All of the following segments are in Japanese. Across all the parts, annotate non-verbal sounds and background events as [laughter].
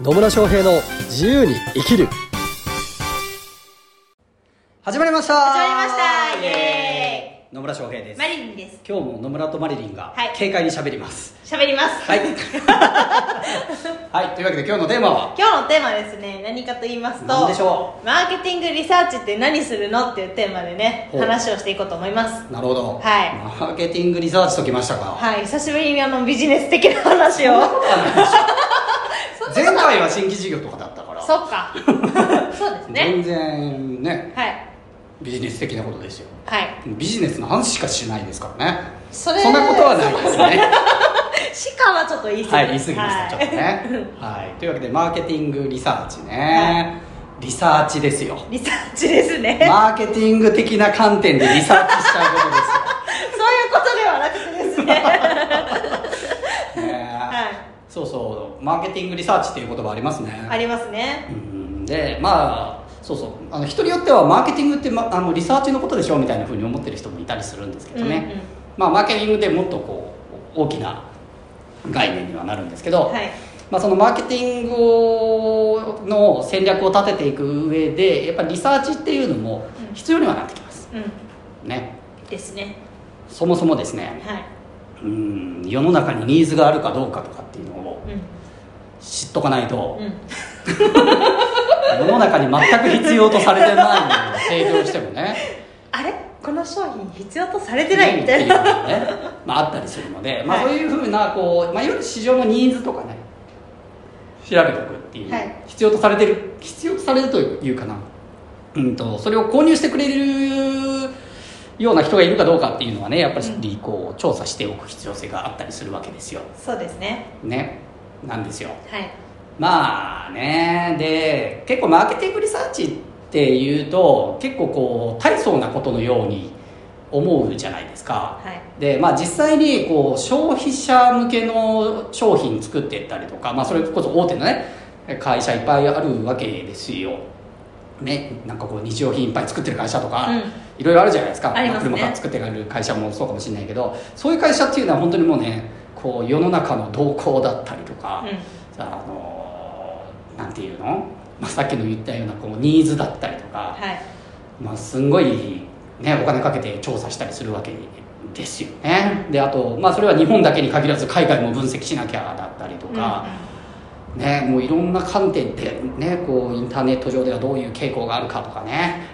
野村翔平の自由に生きる。始まりました。始まりました。イエ野村翔平です。マリリンです。今日も野村とマリリンがはい。軽快に喋ります。喋ります。はい。[laughs] はい。というわけで今日のテーマは？今日のテーマはですね何かと言いますと何でしょマーケティングリサーチって何するのっていうテーマでねほう。話をしていこうと思います。なるほど。はい。マーケティングリサーチときましたか？はい。久しぶりにあのビジネス的な話を前回は新規事業とかだったから。そっか。[laughs] そうですね。全然ね。はい。ビジネス的なことですよ。はい。ビジネスの話しかしないですからね。そんなことはないですね。[laughs] しかはちょっと言い過ぎ。はい言い過ぎました、はい。ちょっとね。はい。というわけでマーケティングリサーチね、リサーチですよ。リサーチですね。マーケティング的な観点でリサーチしちゃうことですよ。[laughs] そういうことではなくてですね。ねはい。そうそうマーケティングリサーチっていう言葉ありますね。ありますね。うん。でまあそうそう。あの人によってはマーケティングって、ま、あのリサーチのことでしょみたいなふうに思ってる人もいたりするんですけどね、うんうん。まあ、マーケティングってもっとこう大きな概念にはなるんですけど、はい。まあ、そのマーケティングの戦略を立てていく上でやっぱりリサーチっていうのも必要にはなってきます、うん。ね。ですね。そもそもですね。はい。うん。世の中にニーズがあるかどうかとかっていうのをうん知っとかないと、うん。世の中に全く必要とされてないものを提供してもね。あれ？この商品必要とされてないみたいな。のがね、まあ、あったりするので、まあ、はい。そういうふうなこう、まあ、いわゆる市場のニーズとかね。調べておくっていう、はい。必要とされてる。必要とされるというかな、うん、とそれを購入してくれるような人がいるかどうかっていうのはねやっぱりこう調査しておく必要性があったりするわけですよ。そうですね。ねなんですよ。はい。まあね。で結構マーケティングリサーチっていうと結構こう大層なことのように思うじゃないですか。はい。でまあ実際にこう消費者向けの商品作っていったりとか、まあ、それこそ大手のね会社いっぱいあるわけですよ。ねなんかこう日用品いっぱい作ってる会社とか、うん。いろいろあるじゃないですか。ね。車から作ってる会社もそうかもしれないけどそういう会社っていうのは本当にもうねこう世の中の動向だったりとか、うん。あのなんていうの、まあ、さっきの言ったようなこうニーズだったりとか、はい。まあ、すんごい、ね、お金かけて調査したりするわけですよね。であと、まあ、それは日本だけに限らず海外も分析しなきゃだったりとか、ね、もういろんな観点で、ね、こうインターネット上ではどういう傾向があるかとかね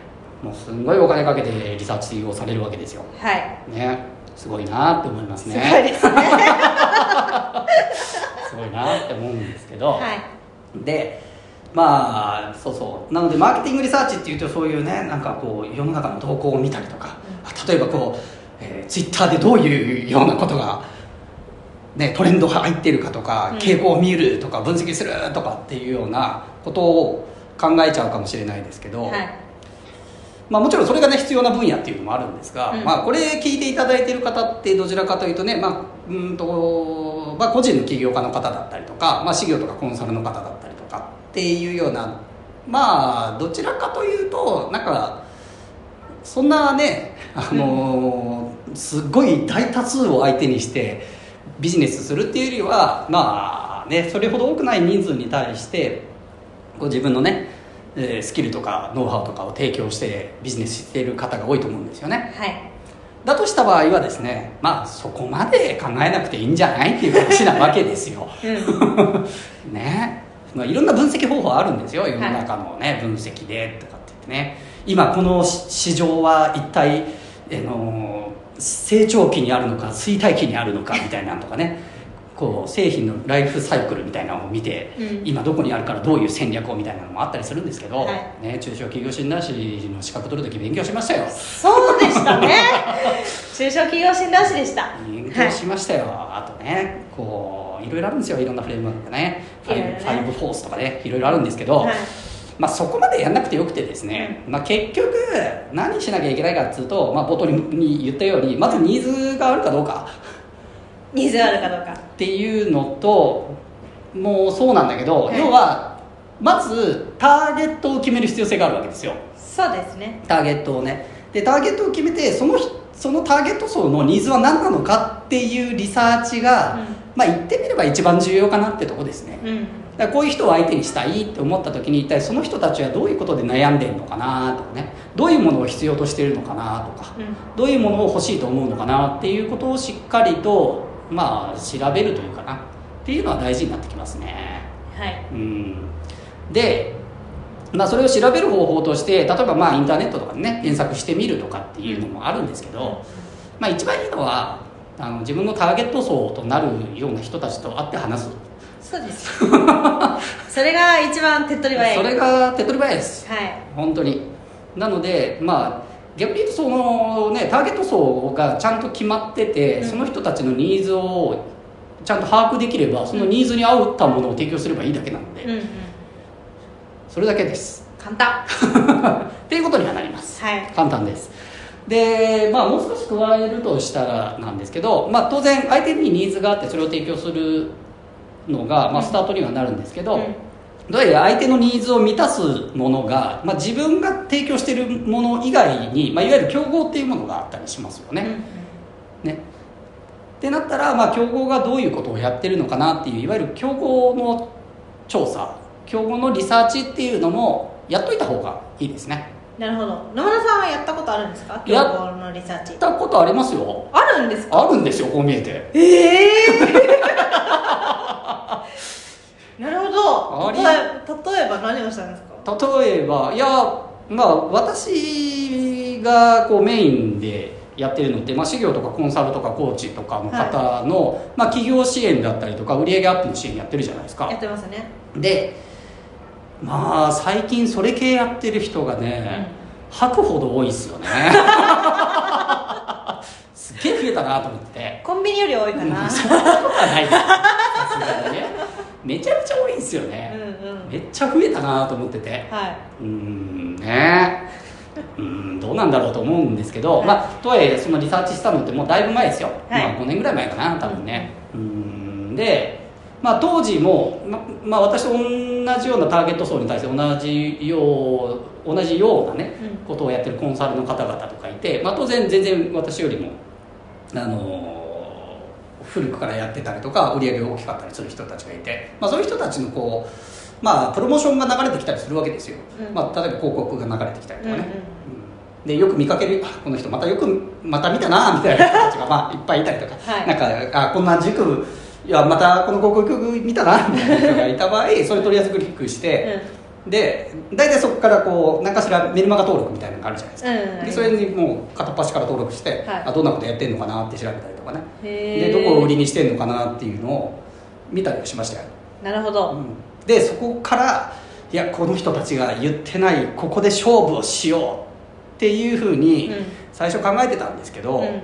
もうすんごいお金かけてリサーチをされるわけですよ、うんはい。ね、すごいなって思いますすねごいですねすごいなって思うんですけど、はい。でまあそうそう。なのでマーケティングリサーチっていうとそういうねなんかこう世の中の動向を見たりとか、例えばこう、えー、ツイッターでどういうようなことが、ね、トレンド入ってるかとかうん。傾向を見るとか分析するとかっていうようなことを考えちゃうかもしれないですけど、はい。まあ、もちろんそれがね必要な分野っていうのもあるんですが、うん。まあ、これ聞いていただいている方ってどちらかというとね、まあうんとまあ、個人の起業家の方だったりとか、まあ、事業とかコンサルの方だったりとかっていうようなまあどちらかというとなんかそんなねあのすごい大多数を相手にしてビジネスするっていうよりはまあねそれほど多くない人数に対してこ自分のねスキルとかノウハウとかを提供してビジネスしている方が多いと思うんですよね。はい。だとした場合はですねまあそこまで考えなくていいんじゃないっていう話なわけですよ。うん。[laughs] ね。まあ、いろんな分析方法あるんですよ。世の中のね、分析でとかって言ってね。今この市場は一体、あの成長期にあるのか衰退期にあるのかみたいなのとかねこう製品のライフサイクルみたいなのを見て、うん。今どこにあるからどういう戦略をみたいなのもあったりするんですけど、はい。ね、中小企業診断士の資格取る時勉強しましたよ。そうでしたね。[laughs] 中小企業診断士でした。勉強しましたよ、あとねこういろいろあるんですよ。いろんなフレームワークがね。ファイブねファイブフォースとかね。いろいろあるんですけど、はい。まあ、そこまでやんなくてよくてですね、まあ、結局何しなきゃいけないかっつうと、まあ、冒頭に言ったようにまずニーズがあるかどうか。ニーズがあるかどうかっていうのともうそうなんだけど、はい要はまずターゲットを決める必要性があるわけですよ。そうですね。ターゲットをね。でターゲットを決めてそのそのターゲット層のニーズは何なのかっていうリサーチがまあ言ってみれば一番重要かなってとこですね。うん。だこういう人を相手にしたいって思った時に一体その人たちはどういうことで悩んでるのかなとかね。どういうものを必要としているのかなとか。うん。どういうものを欲しいと思うのかなっていうことをしっかりとまあ調べるというかなっていうのは大事になってきますね。はい。うん。でまあそれを調べる方法として例えばまあインターネットとかでね検索してみるとかっていうのもあるんですけど、まあ一番いいのはあの自分のターゲット層となるような人たちと会って話す。そうです。よ [laughs] それが一番手っ取り早い。それが手っ取り早いです。はい。本当に。なのでまあ逆に言うとそのねターゲット層がちゃんと決まってて、うん。その人たちのニーズをちゃんと把握できればそのニーズに合ったものを提供すればいいだけなので、うんうん。それだけです。簡単。[laughs] っていうことにはなります。はい。簡単です。でまあもう少し加えるとしたらなんですけど、まあ、当然相手にニーズがあってそれを提供するのが、まあ、スタートにはなるんですけど、うんどうやら相手のニーズを満たすものが、まあ、自分が提供しているもの以外に、まあ、いわゆる競合っていうものがあったりしますよね。ね。ってなったら、まあ、競合がどういうことをやってるのかなっていういわゆる競合の調査競合のリサーチっていうのもやっといた方がいいですね。なるほど。野村さんはやったことあるんですか？競や合のリサーチ。やったことありますよ。あるんですか？あるんですよこう見えて。ええ [laughs] なるほど。例えば何をしたんですか？例えばいやまあ私がこうメインでやってるのって、まあ、事業とかコンサルとかコーチとかの方の、まあ、企業支援だったりとか売上アップの支援やってるじゃないですやかってますね。でまあ最近それ系やってる人がね、吐くほど多いですよね。[laughs] すっげえ増えたなと思って。てコンビニより多いかな。そんなことはないです。ね。めちゃめちですようんね、うん。めっちゃ増えたなと思ってて。はうーんね。うーんどうなんだろうと思うんですけど、はい。まあとはいえそのリサーチしたのってもうだいぶ前ですよ、はい。まあ、5年ぐらい前かな多分ね。うーんで、まあ、当時も、ままあ、私と同じようなターゲット層に対して同じよう同じようなね、うん。ことをやってるコンサルの方々とかいて、まあ、当然全然私よりもあの古くからやってたりとか売り上げが大きかったりする人たちがいて、まあ、そういう人たちのこう、まあ、プロモーションが流れてきたりするわけですよ、うん。まあ、例えば広告が流れてきたりとかね、うんでよく見かけるあこの人またよくまた見たなみたいな人たちがまあいっぱいいたりとか、はい。なんかあこんな塾いやまたこの広告見たなみたいな人がいた場合それとりあえずクリックして、で大体そこからこう何かしらメルマガ登録みたいなのがあるじゃないですか、うんうんでそれにもう片っ端から登録して、はい。あどんなことやってんのかなって調べたりとかね。でどこを売りにしてんのかなっていうのを見たりはしましたよ、なるほど、うん。でそこからいやこの人たちが言ってないここで勝負をしようっていうふうにうん。最初考えてたんですけど、うん。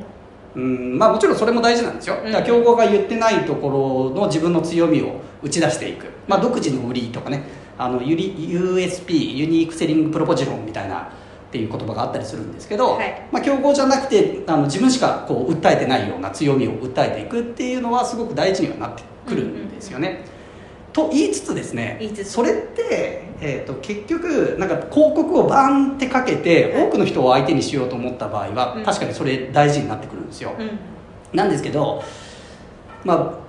うんまあ、もちろんそれも大事なんですよ、うん。だから競合が言ってないところの自分の強みを打ち出していく、まあ、独自の売りとかねあの USP ユニークセリングプロポジションみたいなっていう言葉があったりするんですけど、はい。まあ、競合じゃなくてあの自分しかこう訴えてないような強みを訴えていくっていうのはすごく大事にはなってくるんですよね。と言いつつですね言いつつ。それって、えー、と結局なんか広告をバンってかけてはい。多くの人を相手にしようと思った場合は、うん。確かにそれ大事になってくるんですよ、うん。なんですけどま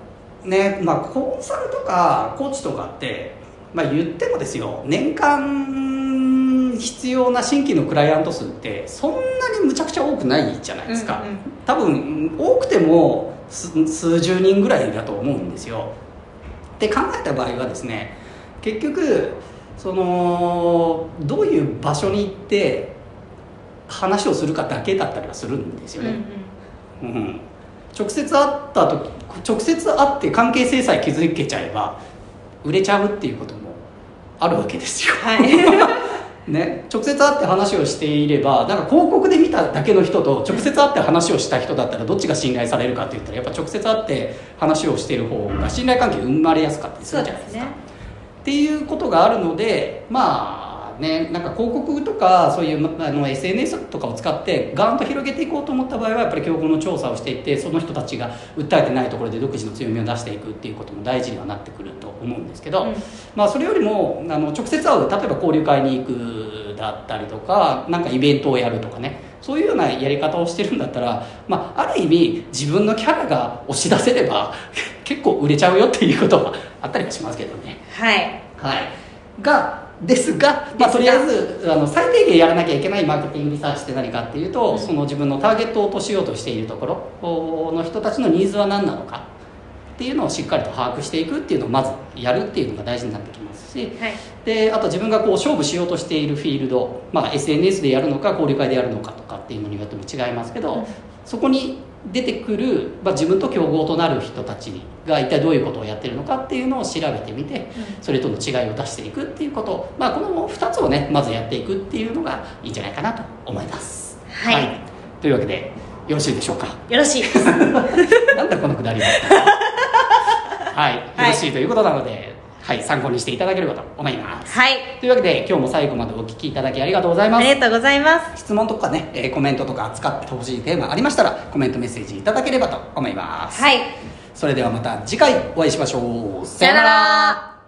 あねまあコンサルとかコーチとかって、まあ、言ってもですよ年間必要な新規のクライアント数ってそんなにむちゃくちゃ多くないじゃないですか、うんうん。多分多くても数数十人ぐらいだと思うんですよ。って考えた場合はですね結局そのどういう場所に行って話をするかだけだったりはするんですよね、うん。うん。直接会った時直接会って関係性さえ築けちゃえば売れちゃうっていうこともあるわけですよ、はい。[laughs] ね、直接会って話をしていればなんか広告で見ただけの人と直接会って話をした人だったらどっちが信頼されるかって言ったらやっぱ直接会って話をしている方が信頼関係生まれやすかったりするじゃないですか。ですね。っていうことがあるのでまあねなんか広告とかそういうまあの SNS とかを使ってガーンと広げていこうと思った場合はやっぱり競合の調査をしていってその人たちが訴えてないところで独自の強みを出していくっていうことも大事にはなってくると思うんですけど、うん。まあ、それよりもあの直接会う例えば交流会に行くだったりとかなんかイベントをやるとかねそういうようなやり方をしてるんだったら、まあ、ある意味自分のキャラが押し出せれば結構売れちゃうよっていうことはあったりはしますけどね。はい。はいがですが、まあ、とりあえずあの最低限やらなきゃいけないマーケティングリサーチって何かっていうと、うん。その自分のターゲットを落としようとしているところの人たちのニーズは何なのかっていうのをしっかりと把握していくっていうのをまずやるっていうのが大事になってきますしはい。であと自分がこう勝負しようとしているフィールド、まあ、SNS でやるのか交流会でやるのかとかっていうのによっても違いますけど、うん。そこに出てくる、まあ、自分と競合となる人たちが一体どういうことをやってるのかっていうのを調べてみてそれとの違いを出していくっていうこと、まあ、この2つをねまずやっていくっていうのがいいんじゃないかなと思います。はい。というわけでよろしいでしょうか？よろしいです。[laughs] なんだこのくだりは。[laughs] はい、よはいろしいということなので、はい、参考にしていただければと思います。はい。というわけで今日も最後までお聞きいただきありがとうございます。ありがとうございます。質問とかね、えーコメントとか扱ってほしいテーマありましたらコメントメッセージいただければと思います、はい。それではまた次回お会いしましょう。さよなら